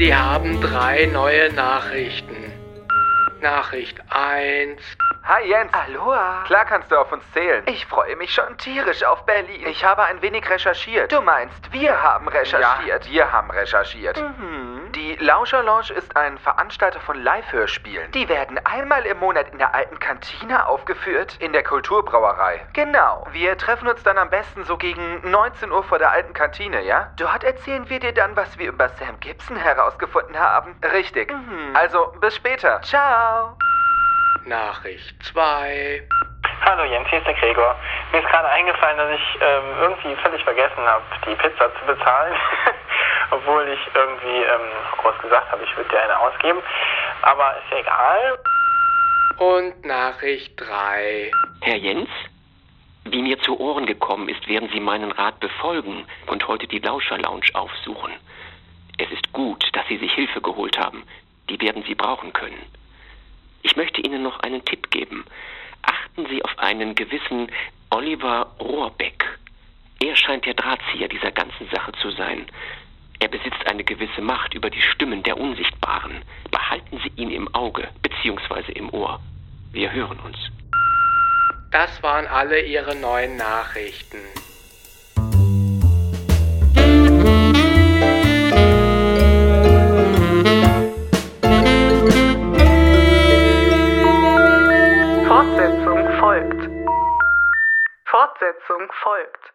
Sie haben drei neue Nachrichten. Nachricht 1. Hi Jens. Aloha. Klar kannst du auf uns zählen. Ich freue mich schon tierisch auf Berlin. Ich habe ein wenig recherchiert. Du meinst, wir haben recherchiert. Ja, wir haben recherchiert. Mhm. Die Lauscher Lounge ist ein Veranstalter von Live-Hörspielen. Die werden einmal im Monat in der alten Kantine aufgeführt. In der Kulturbrauerei. Genau. Wir treffen uns dann am besten so gegen 19 Uhr vor der alten Kantine, ja? Dort erzählen wir dir dann, was wir über Sam Gibson herausgefunden haben. Richtig. Mhm. Also, bis später. Ciao. Nachricht 2. Hallo Jens, hier ist der Gregor. Mir ist gerade eingefallen, dass ich ähm, irgendwie völlig vergessen habe, die Pizza zu bezahlen. Obwohl ich irgendwie ähm, groß gesagt habe, ich würde dir eine ausgeben. Aber ist ja egal. Und Nachricht 3. Herr Jens? Wie mir zu Ohren gekommen ist, werden Sie meinen Rat befolgen und heute die Lauscher Lounge aufsuchen. Es ist gut, dass Sie sich Hilfe geholt haben. Die werden Sie brauchen können. Ich möchte Ihnen noch einen Tipp geben. Achten Sie auf einen gewissen Oliver Rohrbeck. Er scheint der Drahtzieher dieser ganzen Sache zu sein. Er besitzt eine gewisse Macht über die Stimmen der Unsichtbaren. Behalten Sie ihn im Auge bzw. im Ohr. Wir hören uns. Das waren alle Ihre neuen Nachrichten. Fortsetzung folgt. Fortsetzung folgt.